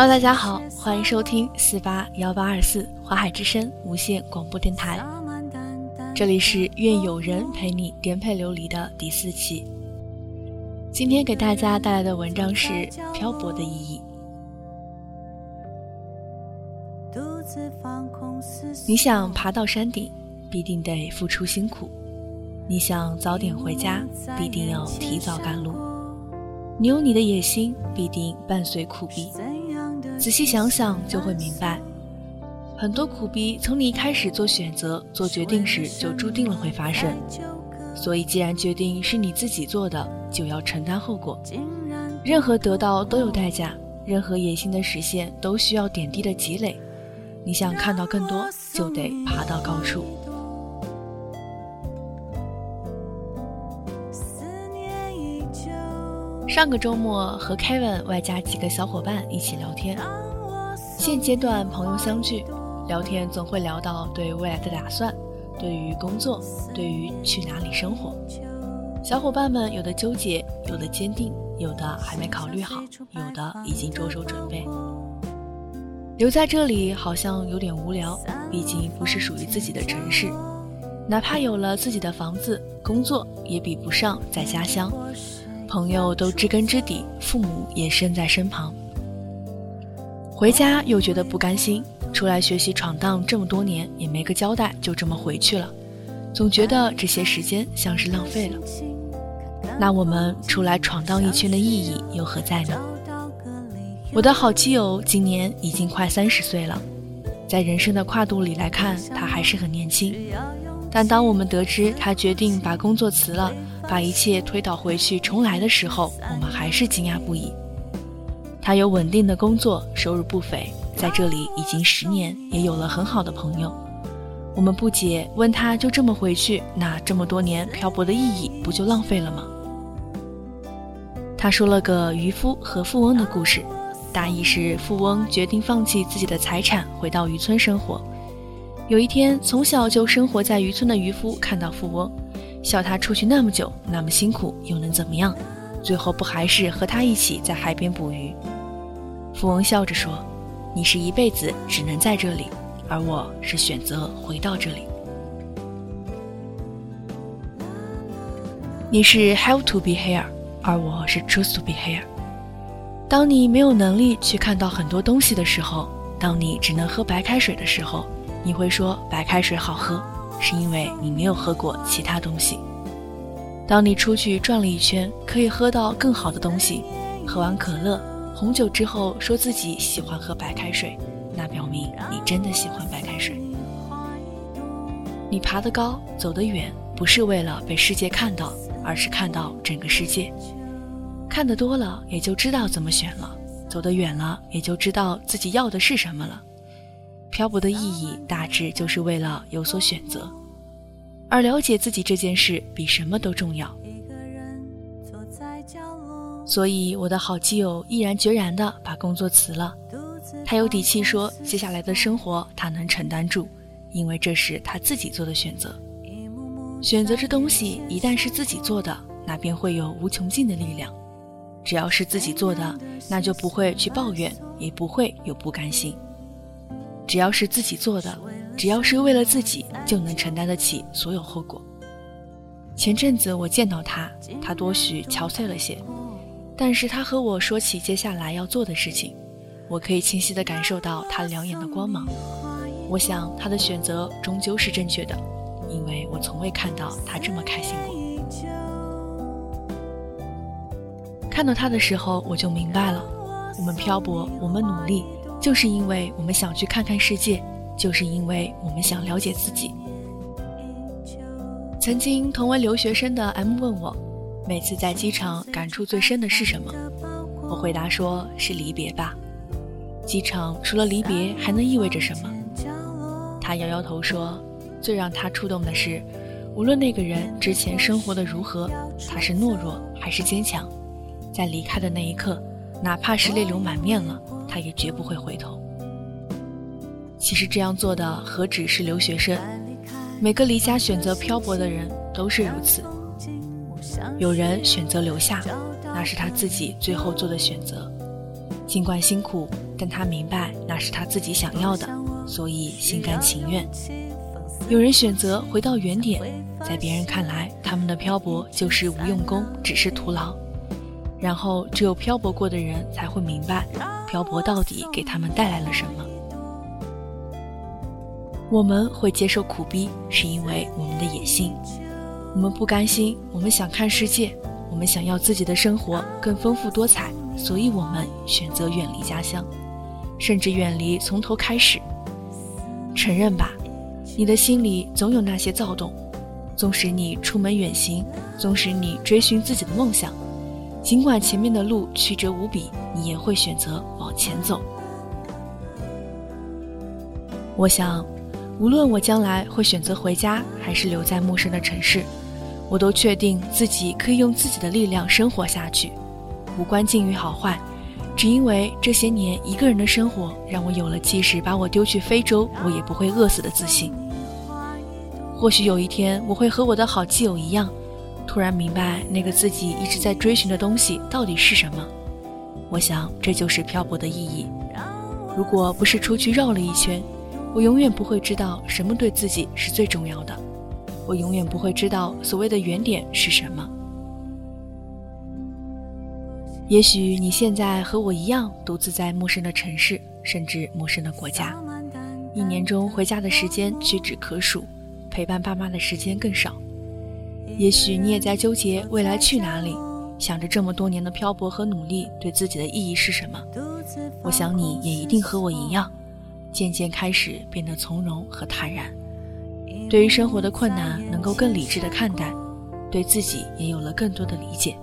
Hello，大家好，欢迎收听四八幺八二四华海之声无线广播电台，这里是愿有人陪你颠沛流离的第四期。今天给大家带来的文章是《漂泊的意义》。你想爬到山顶，必定得付出辛苦；你想早点回家，必定要提早赶路。你有你的野心，必定伴随苦逼。仔细想想，就会明白，很多苦逼从你一开始做选择、做决定时就注定了会发生。所以，既然决定是你自己做的，就要承担后果。任何得到都有代价，任何野心的实现都需要点滴的积累。你想看到更多，就得爬到高处。上个周末和 Kevin 外加几个小伙伴一起聊天。现阶段朋友相聚，聊天总会聊到对未来的打算，对于工作，对于去哪里生活。小伙伴们有的纠结，有的坚定，有的还没考虑好，有的已经着手准备。留在这里好像有点无聊，毕竟不是属于自己的城市。哪怕有了自己的房子、工作，也比不上在家乡。朋友都知根知底，父母也身在身旁。回家又觉得不甘心，出来学习闯荡这么多年也没个交代，就这么回去了，总觉得这些时间像是浪费了。那我们出来闯荡一圈的意义又何在呢？我的好基友今年已经快三十岁了，在人生的跨度里来看，他还是很年轻。但当我们得知他决定把工作辞了，把一切推倒回去重来的时候，我们还是惊讶不已。他有稳定的工作，收入不菲，在这里已经十年，也有了很好的朋友。我们不解，问他就这么回去，那这么多年漂泊的意义不就浪费了吗？他说了个渔夫和富翁的故事，大意是富翁决定放弃自己的财产，回到渔村生活。有一天，从小就生活在渔村的渔夫看到富翁。笑他出去那么久，那么辛苦，又能怎么样？最后不还是和他一起在海边捕鱼？富翁笑着说：“你是一辈子只能在这里，而我是选择回到这里。你是 have to be here，而我是 choose to be here。当你没有能力去看到很多东西的时候，当你只能喝白开水的时候，你会说白开水好喝。”是因为你没有喝过其他东西。当你出去转了一圈，可以喝到更好的东西，喝完可乐、红酒之后，说自己喜欢喝白开水，那表明你真的喜欢白开水。你爬得高，走得远，不是为了被世界看到，而是看到整个世界。看得多了，也就知道怎么选了；走得远了，也就知道自己要的是什么了。漂泊的意义大致就是为了有所选择，而了解自己这件事比什么都重要。所以，我的好基友毅然决然地把工作辞了。他有底气说，接下来的生活他能承担住，因为这是他自己做的选择。选择这东西一旦是自己做的，那便会有无穷尽的力量。只要是自己做的，那就不会去抱怨，也不会有不甘心。只要是自己做的，只要是为了自己，就能承担得起所有后果。前阵子我见到他，他多许憔悴了些，但是他和我说起接下来要做的事情，我可以清晰地感受到他两眼的光芒。我想他的选择终究是正确的，因为我从未看到他这么开心过。看到他的时候，我就明白了，我们漂泊，我们努力。就是因为我们想去看看世界，就是因为我们想了解自己。曾经同为留学生的 M 问我，每次在机场感触最深的是什么？我回答说是离别吧。机场除了离别还能意味着什么？他摇摇头说，最让他触动的是，无论那个人之前生活的如何，他是懦弱还是坚强，在离开的那一刻，哪怕是泪流满面了。他也绝不会回头。其实这样做的何止是留学生，每个离家选择漂泊的人都是如此。有人选择留下，那是他自己最后做的选择。尽管辛苦，但他明白那是他自己想要的，所以心甘情愿。有人选择回到原点，在别人看来，他们的漂泊就是无用功，只是徒劳。然后，只有漂泊过的人才会明白，漂泊到底给他们带来了什么。我们会接受苦逼，是因为我们的野心。我们不甘心，我们想看世界，我们想要自己的生活更丰富多彩，所以我们选择远离家乡，甚至远离从头开始。承认吧，你的心里总有那些躁动，纵使你出门远行，纵使你追寻自己的梦想。尽管前面的路曲折无比，你也会选择往前走。我想，无论我将来会选择回家，还是留在陌生的城市，我都确定自己可以用自己的力量生活下去，无关境遇好坏，只因为这些年一个人的生活，让我有了即使把我丢去非洲，我也不会饿死的自信。或许有一天，我会和我的好基友一样。突然明白那个自己一直在追寻的东西到底是什么，我想这就是漂泊的意义。如果不是出去绕了一圈，我永远不会知道什么对自己是最重要的，我永远不会知道所谓的原点是什么。也许你现在和我一样，独自在陌生的城市，甚至陌生的国家，一年中回家的时间屈指可数，陪伴爸妈的时间更少。也许你也在纠结未来去哪里，想着这么多年的漂泊和努力对自己的意义是什么。我想你也一定和我一样，渐渐开始变得从容和坦然，对于生活的困难能够更理智的看待，对自己也有了更多的理解。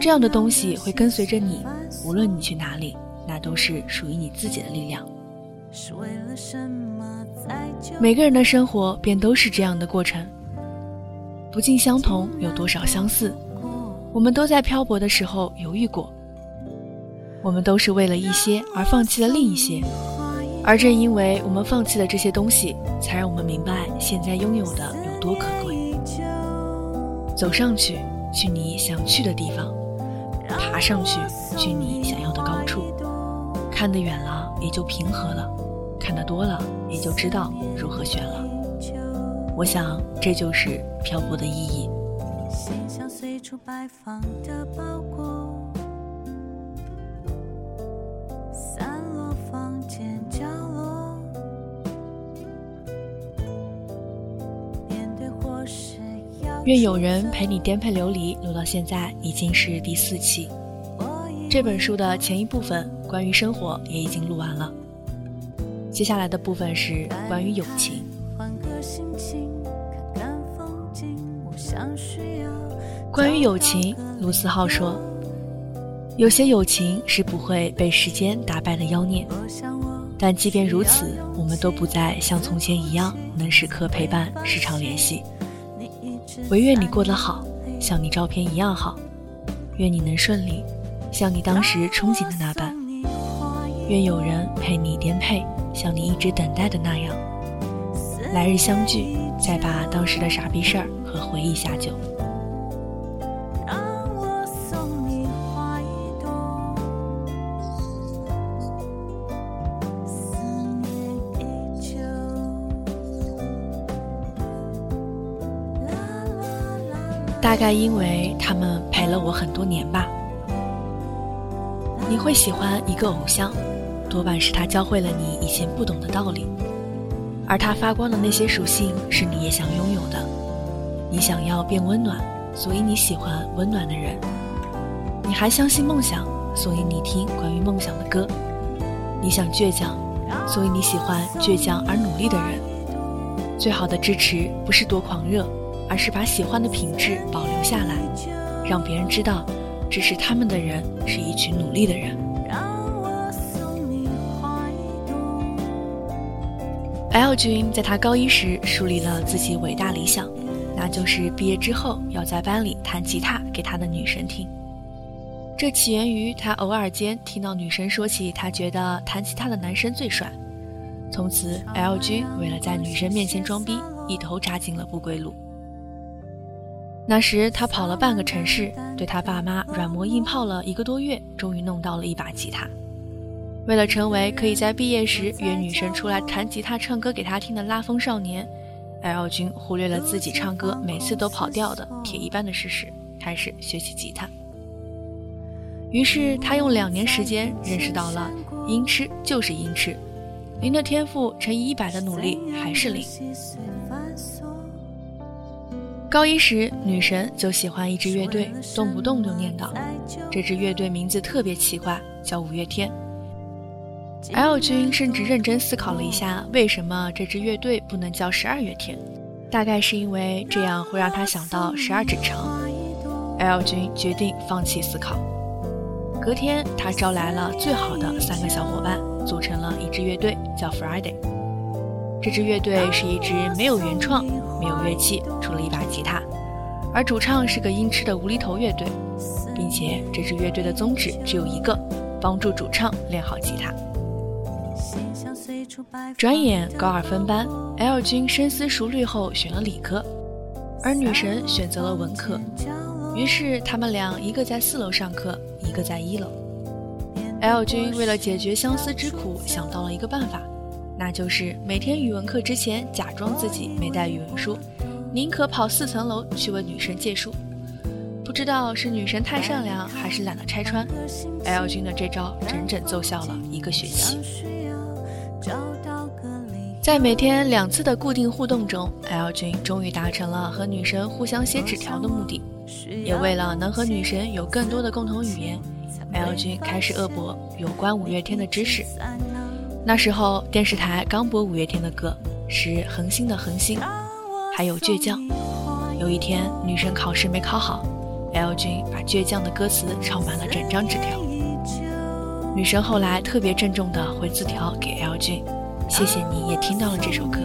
这样的东西会跟随着你，无论你去哪里，那都是属于你自己的力量。每个人的生活便都是这样的过程。不尽相同，有多少相似？我们都在漂泊的时候犹豫过，我们都是为了一些而放弃了另一些，而正因为我们放弃了这些东西，才让我们明白现在拥有的有多可贵。走上去，去你想去的地方；爬上去，去你想要的高处。看得远了，也就平和了；看得多了，也就知道如何选了。我想，这就是漂泊的意义。愿有人陪你颠沛流离，录到现在已经是第四期。这本书的前一部分关于生活也已经录完了，接下来的部分是关于友情。关于友情，卢思浩说：“有些友情是不会被时间打败的妖孽，但即便如此，我们都不再像从前一样能时刻陪伴、时常联系。唯愿你过得好，像你照片一样好；愿你能顺利，像你当时憧憬的那般；愿有人陪你颠沛，像你一直等待的那样。来日相聚，再把当时的傻逼事儿和回忆下酒。”大概因为他们陪了我很多年吧。你会喜欢一个偶像，多半是他教会了你以前不懂的道理，而他发光的那些属性是你也想拥有的。你想要变温暖，所以你喜欢温暖的人。你还相信梦想，所以你听关于梦想的歌。你想倔强，所以你喜欢倔强而努力的人。最好的支持不是多狂热。而是把喜欢的品质保留下来，让别人知道，支持他们的人是一群努力的人。L 君在他高一时树立了自己伟大理想，那就是毕业之后要在班里弹吉他给他的女神听。这起源于他偶尔间听到女神说起，他觉得弹吉他的男生最帅。从此，L 君为了在女神面前装逼，一头扎进了不归路。那时他跑了半个城市，对他爸妈软磨硬泡了一个多月，终于弄到了一把吉他。为了成为可以在毕业时约女生出来弹吉他唱歌给她听的拉风少年，L 君忽略了自己唱歌每次都跑调的铁一般的事实，开始学习吉他。于是他用两年时间认识到了音痴就是音痴，零的天赋乘以一百的努力还是零。高一时，女神就喜欢一支乐队，动不动就念叨，这支乐队名字特别奇怪，叫五月天。L 君甚至认真思考了一下，为什么这支乐队不能叫十二月天？大概是因为这样会让他想到十二指肠。L 君决定放弃思考。隔天，他招来了最好的三个小伙伴，组成了一支乐队，叫 Friday。这支乐队是一支没有原创。没有乐器，除了一把吉他，而主唱是个音痴的无厘头乐队，并且这支乐队的宗旨只有一个：帮助主唱练好吉他。转眼高二分班，L 君深思熟虑后选了理科，而女神选择了文科。于是他们俩一个在四楼上课，一个在一楼。L 君为了解决相思之苦，想到了一个办法。那就是每天语文课之前假装自己没带语文书，宁可跑四层楼去问女神借书。不知道是女神太善良，还是懒得拆穿，L 君的这招整整奏效了一个学期。在每天两次的固定互动中，L 君终于达成了和女神互相写纸条的目的，也为了能和女神有更多的共同语言，L 君开始恶补有关五月天的知识。那时候电视台刚播五月天的歌，是《恒星的恒星》，还有《倔强》。有一天女神考试没考好，L 君把《倔强》的歌词抄满了整张纸条。女神后来特别郑重地回字条给 L 君，谢谢你也听到了这首歌。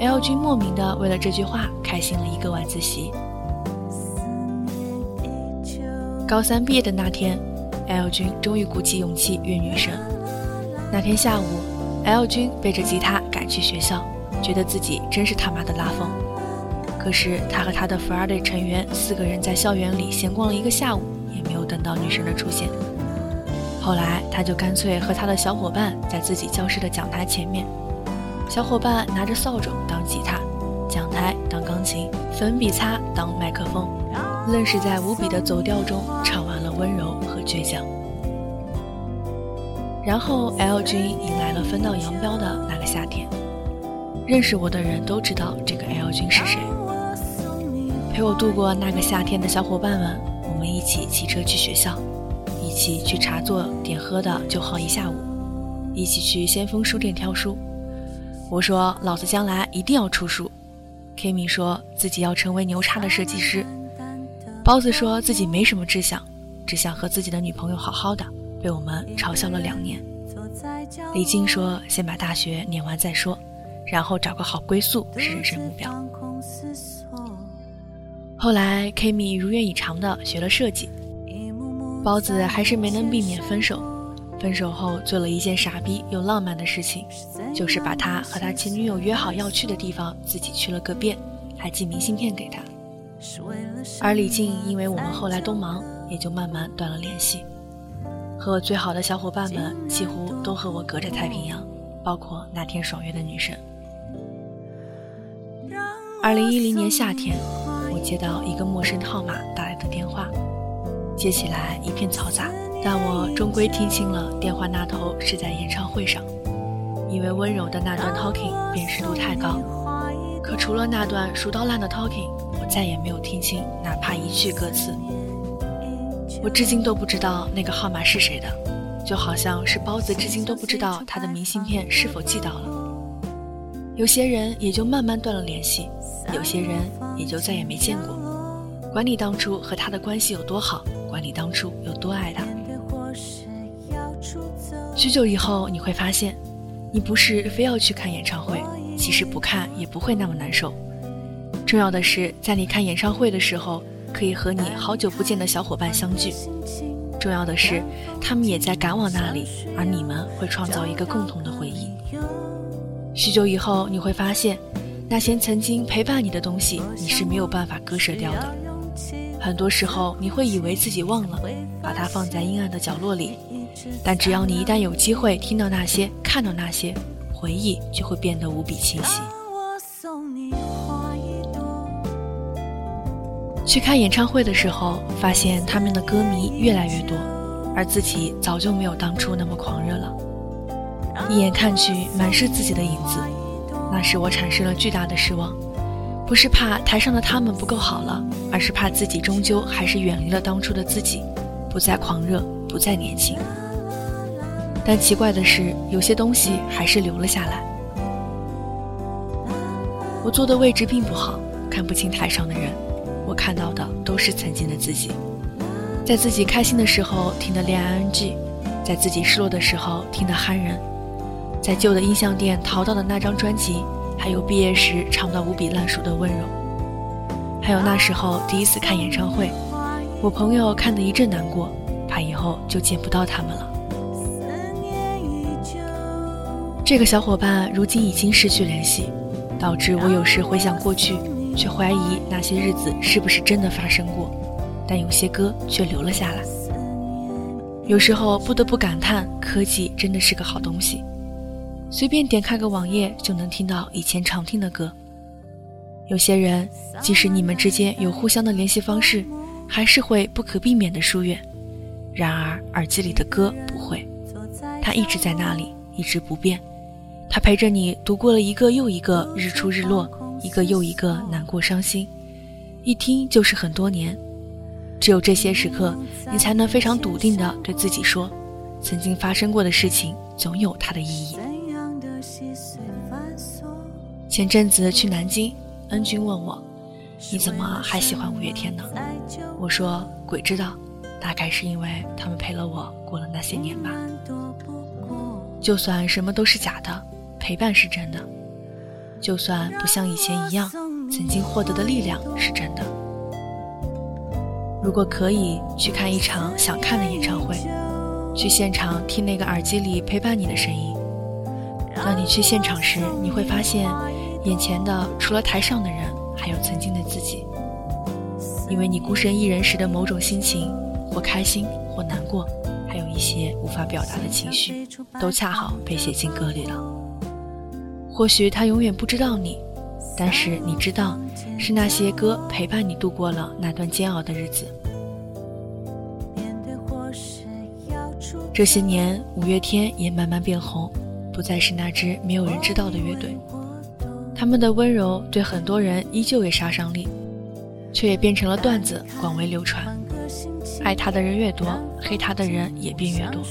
L 君莫名的为了这句话开心了一个晚自习。高三毕业的那天，L 君终于鼓起勇气约女神。那天下午，L 君背着吉他赶去学校，觉得自己真是他妈的拉风。可是他和他的 Friday 成员四个人在校园里闲逛了一个下午，也没有等到女神的出现。后来他就干脆和他的小伙伴在自己教室的讲台前面，小伙伴拿着扫帚当吉他，讲台当钢琴，粉笔擦当麦克风，愣是在无比的走调中唱完了温柔和倔强。然后，L 君迎来了分道扬镳的那个夏天。认识我的人都知道这个 L 君是谁。陪我度过那个夏天的小伙伴们，我们一起骑车去学校，一起去茶座点喝的就好一下午，一起去先锋书店挑书。我说老子将来一定要出书。Kimi 说自己要成为牛叉的设计师。包子说自己没什么志向，只想和自己的女朋友好好的。被我们嘲笑了两年。李静说：“先把大学念完再说，然后找个好归宿是人生目标。”后来 Kimi 如愿以偿的学了设计，包子还是没能避免分手。分手后做了一件傻逼又浪漫的事情，就是把他和他前女友约好要去的地方自己去了个遍，还寄明信片给他。而李静因为我们后来都忙，也就慢慢断了联系。和我最好的小伙伴们几乎都和我隔着太平洋，包括那天爽约的女神。二零一零年夏天，我接到一个陌生号码打来的电话，接起来一片嘈杂，但我终归听清了电话那头是在演唱会上，因为温柔的那段 talking 辨识度太高，可除了那段熟到烂的 talking，我再也没有听清哪怕一句歌词。我至今都不知道那个号码是谁的，就好像是包子至今都不知道他的明信片是否寄到了。有些人也就慢慢断了联系，有些人也就再也没见过。管你当初和他的关系有多好，管你当初有多爱他。许久以后，你会发现，你不是非要去看演唱会，其实不看也不会那么难受。重要的是，在你看演唱会的时候。可以和你好久不见的小伙伴相聚，重要的是，他们也在赶往那里，而你们会创造一个共同的回忆。许久以后，你会发现，那些曾经陪伴你的东西，你是没有办法割舍掉的。很多时候，你会以为自己忘了，把它放在阴暗的角落里，但只要你一旦有机会听到那些、看到那些，回忆就会变得无比清晰。去看演唱会的时候，发现他们的歌迷越来越多，而自己早就没有当初那么狂热了。一眼看去，满是自己的影子，那时我产生了巨大的失望。不是怕台上的他们不够好了，而是怕自己终究还是远离了当初的自己，不再狂热，不再年轻。但奇怪的是，有些东西还是留了下来。我坐的位置并不好，看不清台上的人，我看到的都是曾经的自己。在自己开心的时候听的恋爱 NG，在自己失落的时候听的憨人，在旧的音像店淘到的那张专辑。还有毕业时唱到无比烂熟的温柔，还有那时候第一次看演唱会，我朋友看得一阵难过，怕以后就见不到他们了。这个小伙伴如今已经失去联系，导致我有时回想过去，却怀疑那些日子是不是真的发生过，但有些歌却留了下来。有时候不得不感叹，科技真的是个好东西。随便点开个网页就能听到以前常听的歌。有些人，即使你们之间有互相的联系方式，还是会不可避免的疏远。然而耳机里的歌不会，它一直在那里，一直不变。它陪着你度过了一个又一个日出日落，一个又一个难过伤心，一听就是很多年。只有这些时刻，你才能非常笃定地对自己说：曾经发生过的事情，总有它的意义。前阵子去南京，恩君问我：“你怎么还喜欢五月天呢？”我说：“鬼知道，大概是因为他们陪了我过了那些年吧。就算什么都是假的，陪伴是真的；就算不像以前一样，曾经获得的力量是真的。如果可以去看一场想看的演唱会，去现场听那个耳机里陪伴你的声音，当你去现场时，你会发现。”眼前的除了台上的人，还有曾经的自己。因为你孤身一人时的某种心情，或开心，或难过，还有一些无法表达的情绪，都恰好被写进歌里了。或许他永远不知道你，但是你知道，是那些歌陪伴你度过了那段煎熬的日子。这些年，五月天也慢慢变红，不再是那支没有人知道的乐队。他们的温柔对很多人依旧有杀伤力，却也变成了段子，广为流传。爱他的人越多，黑他的人也便越多。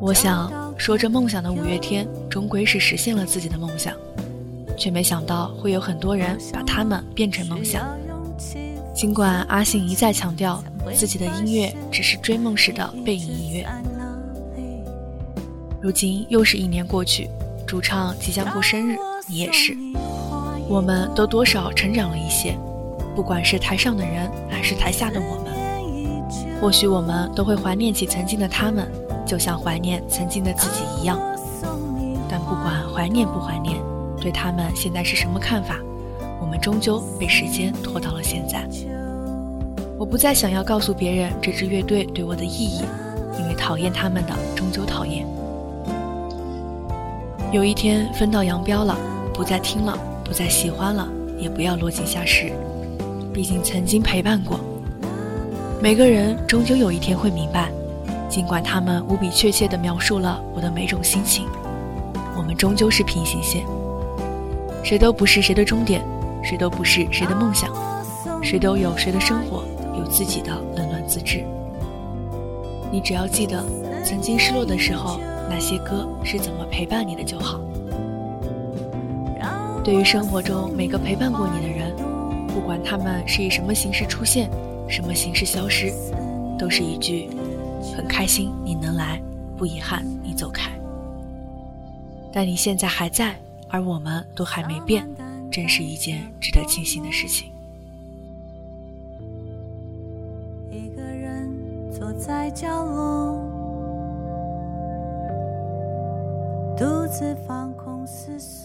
我想，说着梦想的五月天，终归是实现了自己的梦想，却没想到会有很多人把他们变成梦想。尽管阿信一再强调自己的音乐只是追梦时的背影音乐，如今又是一年过去，主唱即将过生日。你也是，我们都多少成长了一些，不管是台上的人还是台下的我们，或许我们都会怀念起曾经的他们，就像怀念曾经的自己一样。但不管怀念不怀念，对他们现在是什么看法，我们终究被时间拖到了现在。我不再想要告诉别人这支乐队对我的意义，因为讨厌他们的终究讨厌。有一天分道扬镳了。不再听了，不再喜欢了，也不要落井下石。毕竟曾经陪伴过。每个人终究有一天会明白，尽管他们无比确切地描述了我的每种心情，我们终究是平行线。谁都不是谁的终点，谁都不是谁的梦想，谁都有谁的生活，有自己的冷暖自知。你只要记得，曾经失落的时候，那些歌是怎么陪伴你的就好。对于生活中每个陪伴过你的人，不管他们是以什么形式出现，什么形式消失，都是一句“很开心你能来，不遗憾你走开”。但你现在还在，而我们都还没变，真是一件值得庆幸的事情。一个人坐在角落，独自放空思索。